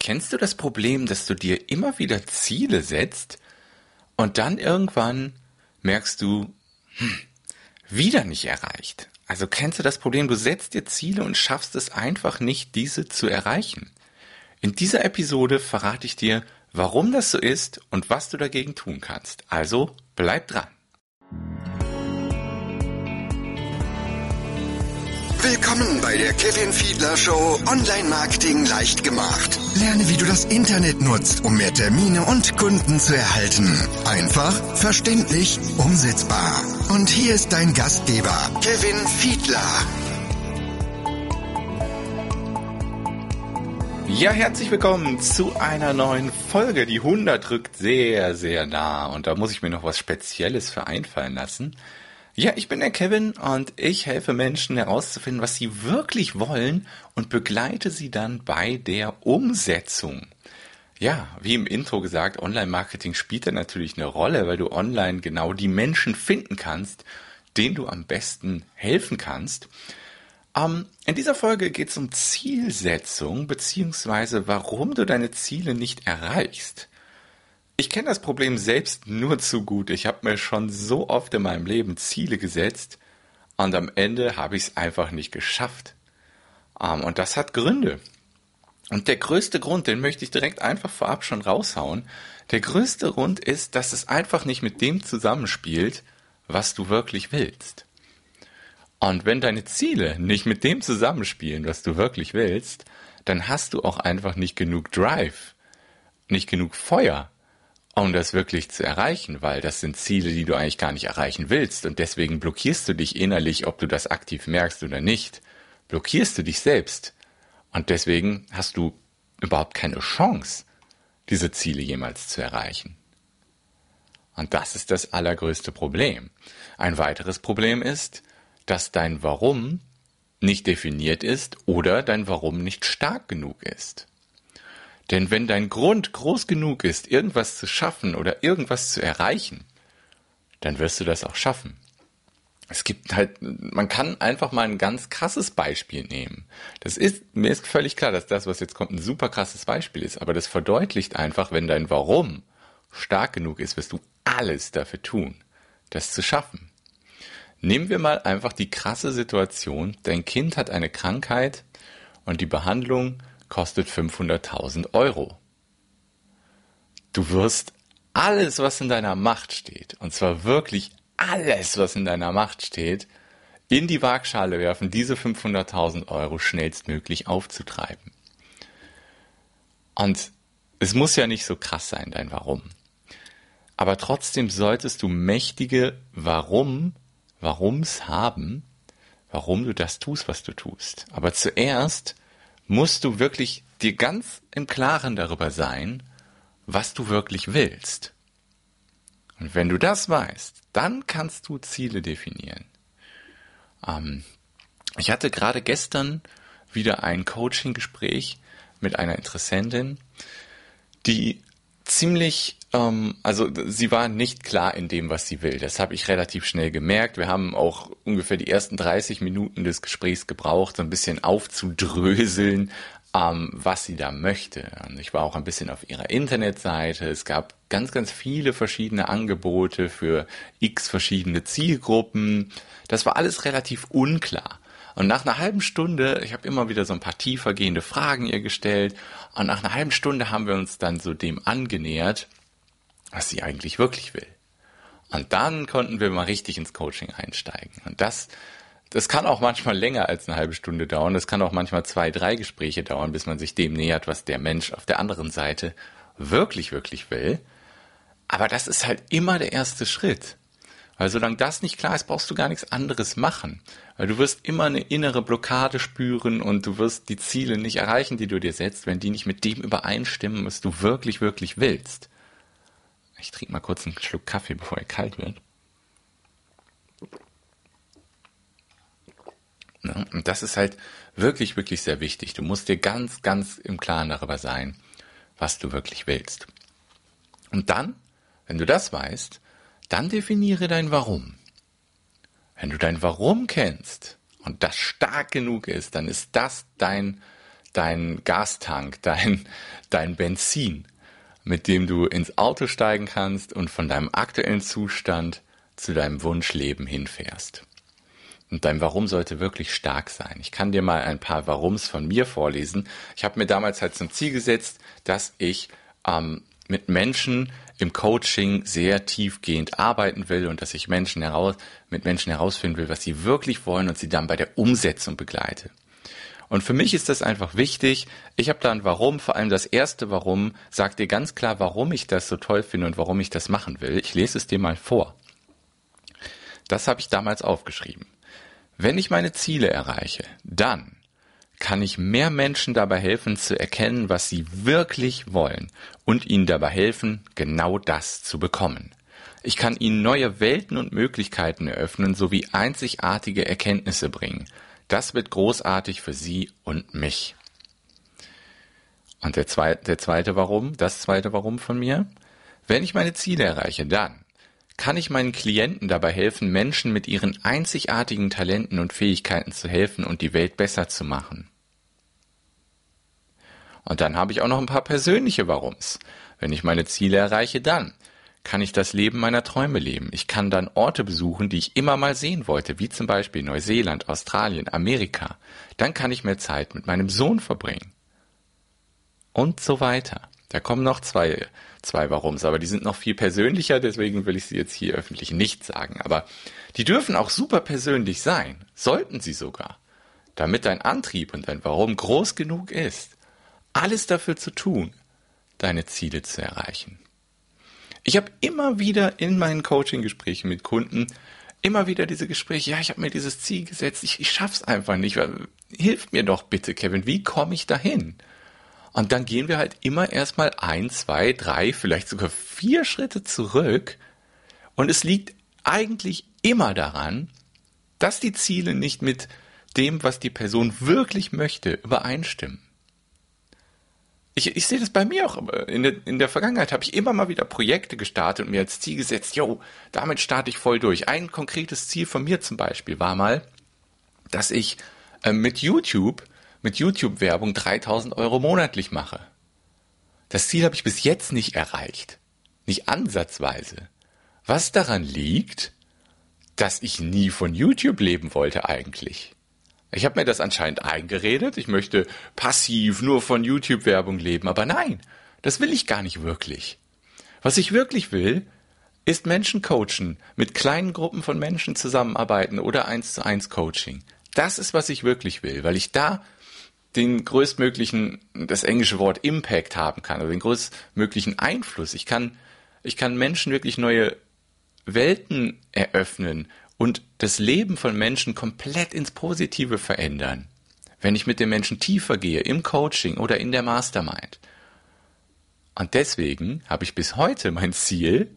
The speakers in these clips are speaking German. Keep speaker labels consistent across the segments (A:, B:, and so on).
A: Kennst du das Problem, dass du dir immer wieder Ziele setzt und dann irgendwann merkst du, hm, wieder nicht erreicht? Also kennst du das Problem, du setzt dir Ziele und schaffst es einfach nicht, diese zu erreichen? In dieser Episode verrate ich dir, warum das so ist und was du dagegen tun kannst. Also bleib dran.
B: Willkommen bei der Kevin Fiedler Show Online Marketing leicht gemacht. Lerne, wie du das Internet nutzt, um mehr Termine und Kunden zu erhalten. Einfach, verständlich, umsetzbar. Und hier ist dein Gastgeber, Kevin Fiedler.
A: Ja, herzlich willkommen zu einer neuen Folge. Die 100 rückt sehr, sehr nah und da muss ich mir noch was Spezielles für einfallen lassen. Ja, ich bin der Kevin und ich helfe Menschen herauszufinden, was sie wirklich wollen und begleite sie dann bei der Umsetzung. Ja, wie im Intro gesagt, Online-Marketing spielt da natürlich eine Rolle, weil du online genau die Menschen finden kannst, denen du am besten helfen kannst. Ähm, in dieser Folge geht es um Zielsetzung beziehungsweise warum du deine Ziele nicht erreichst. Ich kenne das Problem selbst nur zu gut. Ich habe mir schon so oft in meinem Leben Ziele gesetzt und am Ende habe ich es einfach nicht geschafft. Ähm, und das hat Gründe. Und der größte Grund, den möchte ich direkt einfach vorab schon raushauen. Der größte Grund ist, dass es einfach nicht mit dem zusammenspielt, was du wirklich willst. Und wenn deine Ziele nicht mit dem zusammenspielen, was du wirklich willst, dann hast du auch einfach nicht genug Drive, nicht genug Feuer, um das wirklich zu erreichen, weil das sind Ziele, die du eigentlich gar nicht erreichen willst und deswegen blockierst du dich innerlich, ob du das aktiv merkst oder nicht, blockierst du dich selbst und deswegen hast du überhaupt keine Chance, diese Ziele jemals zu erreichen. Und das ist das allergrößte Problem. Ein weiteres Problem ist, dass dein Warum nicht definiert ist oder dein Warum nicht stark genug ist. Denn wenn dein Grund groß genug ist, irgendwas zu schaffen oder irgendwas zu erreichen, dann wirst du das auch schaffen. Es gibt halt, man kann einfach mal ein ganz krasses Beispiel nehmen. Das ist, mir ist völlig klar, dass das, was jetzt kommt, ein super krasses Beispiel ist, aber das verdeutlicht einfach, wenn dein Warum stark genug ist, wirst du alles dafür tun, das zu schaffen. Nehmen wir mal einfach die krasse Situation, dein Kind hat eine Krankheit und die Behandlung kostet 500.000 Euro. Du wirst alles, was in deiner Macht steht, und zwar wirklich alles, was in deiner Macht steht, in die Waagschale werfen, diese 500.000 Euro schnellstmöglich aufzutreiben. Und es muss ja nicht so krass sein, dein Warum. Aber trotzdem solltest du mächtige Warum, Warums haben, warum du das tust, was du tust. Aber zuerst musst du wirklich dir ganz im Klaren darüber sein, was du wirklich willst. Und wenn du das weißt, dann kannst du Ziele definieren. Ähm, ich hatte gerade gestern wieder ein Coaching-Gespräch mit einer Interessentin, die ziemlich, ähm, also sie war nicht klar in dem, was sie will. Das habe ich relativ schnell gemerkt. Wir haben auch ungefähr die ersten 30 Minuten des Gesprächs gebraucht, so ein bisschen aufzudröseln, ähm, was sie da möchte. Und ich war auch ein bisschen auf ihrer Internetseite. Es gab ganz, ganz viele verschiedene Angebote für x verschiedene Zielgruppen. Das war alles relativ unklar. Und nach einer halben Stunde, ich habe immer wieder so ein paar tiefergehende Fragen ihr gestellt, und nach einer halben Stunde haben wir uns dann so dem angenähert, was sie eigentlich wirklich will. Und dann konnten wir mal richtig ins Coaching einsteigen. Und das, das kann auch manchmal länger als eine halbe Stunde dauern. Das kann auch manchmal zwei, drei Gespräche dauern, bis man sich dem nähert, was der Mensch auf der anderen Seite wirklich, wirklich will. Aber das ist halt immer der erste Schritt. Weil solange das nicht klar ist, brauchst du gar nichts anderes machen. Weil du wirst immer eine innere Blockade spüren und du wirst die Ziele nicht erreichen, die du dir setzt, wenn die nicht mit dem übereinstimmen, was du wirklich, wirklich willst. Ich trinke mal kurz einen Schluck Kaffee, bevor er kalt wird. Ja, und das ist halt wirklich, wirklich sehr wichtig. Du musst dir ganz, ganz im Klaren darüber sein, was du wirklich willst. Und dann, wenn du das weißt, dann definiere dein Warum. Wenn du dein Warum kennst und das stark genug ist, dann ist das dein, dein Gastank, dein, dein Benzin, mit dem du ins Auto steigen kannst und von deinem aktuellen Zustand zu deinem Wunschleben hinfährst. Und dein Warum sollte wirklich stark sein. Ich kann dir mal ein paar Warums von mir vorlesen. Ich habe mir damals halt zum Ziel gesetzt, dass ich ähm, mit Menschen im Coaching sehr tiefgehend arbeiten will und dass ich Menschen heraus, mit Menschen herausfinden will, was sie wirklich wollen und sie dann bei der Umsetzung begleite. Und für mich ist das einfach wichtig. Ich habe da ein Warum, vor allem das erste Warum sagt dir ganz klar, warum ich das so toll finde und warum ich das machen will. Ich lese es dir mal vor. Das habe ich damals aufgeschrieben. Wenn ich meine Ziele erreiche, dann kann ich mehr Menschen dabei helfen zu erkennen, was sie wirklich wollen und ihnen dabei helfen, genau das zu bekommen. Ich kann ihnen neue Welten und Möglichkeiten eröffnen sowie einzigartige Erkenntnisse bringen. Das wird großartig für sie und mich. Und der zweite, der zweite Warum, das zweite Warum von mir. Wenn ich meine Ziele erreiche, dann kann ich meinen Klienten dabei helfen, Menschen mit ihren einzigartigen Talenten und Fähigkeiten zu helfen und die Welt besser zu machen. Und dann habe ich auch noch ein paar persönliche Warums. Wenn ich meine Ziele erreiche, dann kann ich das Leben meiner Träume leben. Ich kann dann Orte besuchen, die ich immer mal sehen wollte, wie zum Beispiel Neuseeland, Australien, Amerika. Dann kann ich mehr Zeit mit meinem Sohn verbringen. Und so weiter. Da kommen noch zwei, zwei Warums, aber die sind noch viel persönlicher, deswegen will ich sie jetzt hier öffentlich nicht sagen. Aber die dürfen auch super persönlich sein, sollten sie sogar, damit dein Antrieb und dein Warum groß genug ist, alles dafür zu tun, deine Ziele zu erreichen. Ich habe immer wieder in meinen Coaching-Gesprächen mit Kunden immer wieder diese Gespräche, ja, ich habe mir dieses Ziel gesetzt, ich, ich schaff's einfach nicht. Hilf mir doch bitte, Kevin, wie komme ich dahin? Und dann gehen wir halt immer erstmal ein, zwei, drei, vielleicht sogar vier Schritte zurück. Und es liegt eigentlich immer daran, dass die Ziele nicht mit dem, was die Person wirklich möchte, übereinstimmen. Ich, ich sehe das bei mir auch. In der, in der Vergangenheit habe ich immer mal wieder Projekte gestartet und mir als Ziel gesetzt, yo, damit starte ich voll durch. Ein konkretes Ziel von mir zum Beispiel war mal, dass ich äh, mit YouTube mit YouTube-Werbung 3000 Euro monatlich mache. Das Ziel habe ich bis jetzt nicht erreicht. Nicht ansatzweise. Was daran liegt, dass ich nie von YouTube leben wollte eigentlich. Ich habe mir das anscheinend eingeredet, ich möchte passiv nur von YouTube-Werbung leben, aber nein, das will ich gar nicht wirklich. Was ich wirklich will, ist Menschen coachen, mit kleinen Gruppen von Menschen zusammenarbeiten oder eins zu eins Coaching. Das ist, was ich wirklich will, weil ich da den größtmöglichen, das englische Wort Impact haben kann, also den größtmöglichen Einfluss. Ich kann, ich kann Menschen wirklich neue Welten eröffnen und das Leben von Menschen komplett ins Positive verändern. Wenn ich mit den Menschen tiefer gehe, im Coaching oder in der Mastermind. Und deswegen habe ich bis heute mein Ziel,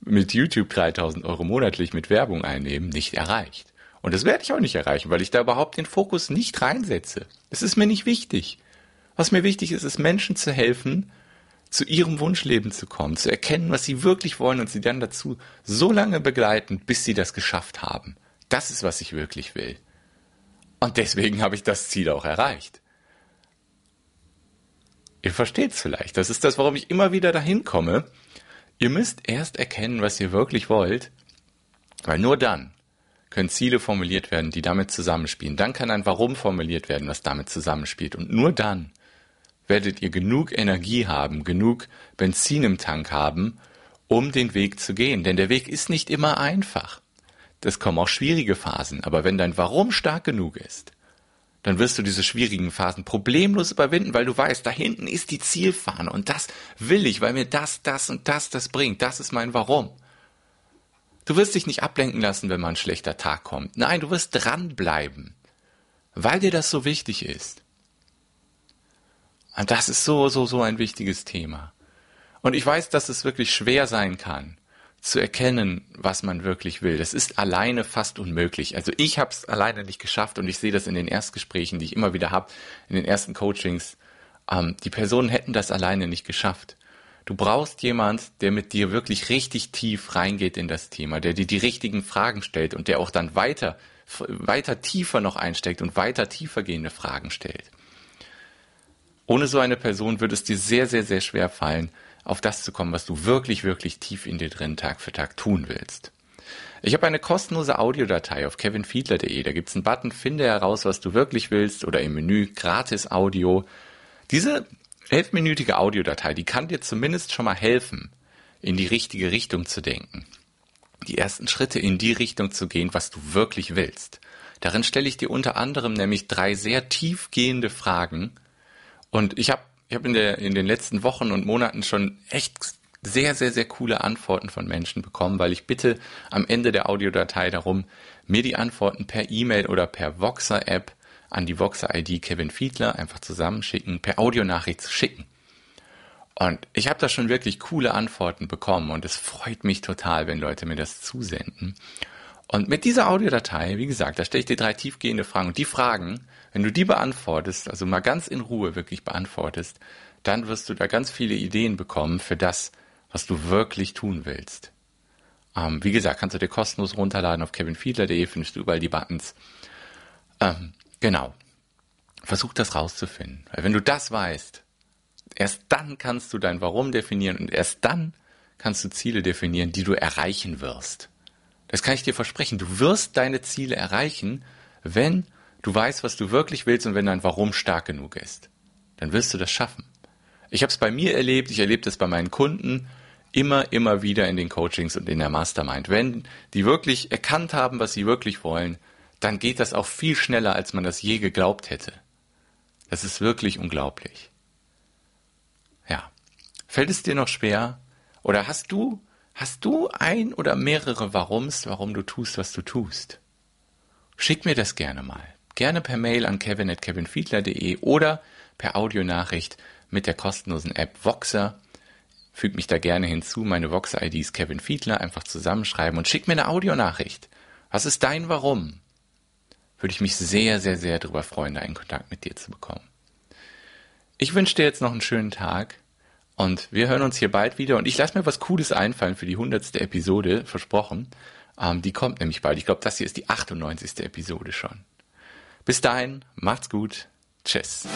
A: mit YouTube 3000 Euro monatlich mit Werbung einnehmen, nicht erreicht. Und das werde ich auch nicht erreichen, weil ich da überhaupt den Fokus nicht reinsetze. Das ist mir nicht wichtig. Was mir wichtig ist, ist Menschen zu helfen, zu ihrem Wunschleben zu kommen, zu erkennen, was sie wirklich wollen und sie dann dazu so lange begleiten, bis sie das geschafft haben. Das ist, was ich wirklich will. Und deswegen habe ich das Ziel auch erreicht. Ihr versteht es vielleicht. Das ist das, warum ich immer wieder dahin komme. Ihr müsst erst erkennen, was ihr wirklich wollt, weil nur dann können Ziele formuliert werden, die damit zusammenspielen. Dann kann ein Warum formuliert werden, was damit zusammenspielt. Und nur dann werdet ihr genug Energie haben, genug Benzin im Tank haben, um den Weg zu gehen. Denn der Weg ist nicht immer einfach. Das kommen auch schwierige Phasen. Aber wenn dein Warum stark genug ist, dann wirst du diese schwierigen Phasen problemlos überwinden, weil du weißt, da hinten ist die Zielfahne und das will ich, weil mir das, das und das das bringt. Das ist mein Warum. Du wirst dich nicht ablenken lassen, wenn mal ein schlechter Tag kommt. Nein, du wirst dranbleiben, weil dir das so wichtig ist. Und das ist so, so, so ein wichtiges Thema. Und ich weiß, dass es wirklich schwer sein kann, zu erkennen, was man wirklich will. Das ist alleine fast unmöglich. Also ich habe es alleine nicht geschafft und ich sehe das in den Erstgesprächen, die ich immer wieder habe, in den ersten Coachings. Ähm, die Personen hätten das alleine nicht geschafft. Du brauchst jemand, der mit dir wirklich richtig tief reingeht in das Thema, der dir die richtigen Fragen stellt und der auch dann weiter, weiter tiefer noch einsteckt und weiter tiefer gehende Fragen stellt. Ohne so eine Person wird es dir sehr, sehr, sehr schwer fallen, auf das zu kommen, was du wirklich, wirklich tief in dir drin Tag für Tag tun willst. Ich habe eine kostenlose Audiodatei auf kevinfiedler.de. Da gibt's einen Button, finde heraus, was du wirklich willst oder im Menü gratis Audio. Diese elfminütige Audiodatei, die kann dir zumindest schon mal helfen, in die richtige Richtung zu denken. Die ersten Schritte in die Richtung zu gehen, was du wirklich willst. Darin stelle ich dir unter anderem nämlich drei sehr tiefgehende Fragen. Und ich habe ich hab in, der, in den letzten Wochen und Monaten schon echt sehr, sehr, sehr coole Antworten von Menschen bekommen, weil ich bitte am Ende der Audiodatei darum, mir die Antworten per E-Mail oder per Voxer-App an die Voxer-ID Kevin Fiedler einfach zusammenschicken, per Audionachricht zu schicken. Und ich habe da schon wirklich coole Antworten bekommen und es freut mich total, wenn Leute mir das zusenden. Und mit dieser Audiodatei, wie gesagt, da stelle ich dir drei tiefgehende Fragen. Und die Fragen, wenn du die beantwortest, also mal ganz in Ruhe wirklich beantwortest, dann wirst du da ganz viele Ideen bekommen für das, was du wirklich tun willst. Ähm, wie gesagt, kannst du dir kostenlos runterladen auf kevinfiedler.de, findest du überall die Buttons. Ähm, genau. Versuch das rauszufinden. Weil wenn du das weißt, erst dann kannst du dein Warum definieren und erst dann kannst du Ziele definieren, die du erreichen wirst. Das kann ich dir versprechen. Du wirst deine Ziele erreichen, wenn du weißt, was du wirklich willst und wenn dein Warum stark genug ist. Dann wirst du das schaffen. Ich habe es bei mir erlebt, ich erlebe das bei meinen Kunden immer, immer wieder in den Coachings und in der Mastermind. Wenn die wirklich erkannt haben, was sie wirklich wollen, dann geht das auch viel schneller, als man das je geglaubt hätte. Das ist wirklich unglaublich. Ja. Fällt es dir noch schwer? Oder hast du, hast du ein oder mehrere Warums, warum du tust, was du tust? Schick mir das gerne mal. Gerne per Mail an kevin.kevinfiedler.de oder per Audionachricht mit der kostenlosen App Voxer. Füg mich da gerne hinzu. Meine Voxer-ID ist Kevin Fiedler. Einfach zusammenschreiben und schick mir eine Audionachricht. Was ist dein Warum? Würde ich mich sehr, sehr, sehr darüber freuen, da einen Kontakt mit dir zu bekommen. Ich wünsche dir jetzt noch einen schönen Tag und wir hören uns hier bald wieder und ich lasse mir was Cooles einfallen für die hundertste Episode, versprochen. Ähm, die kommt nämlich bald. Ich glaube, das hier ist die 98. Episode schon. Bis dahin, macht's gut. Tschüss.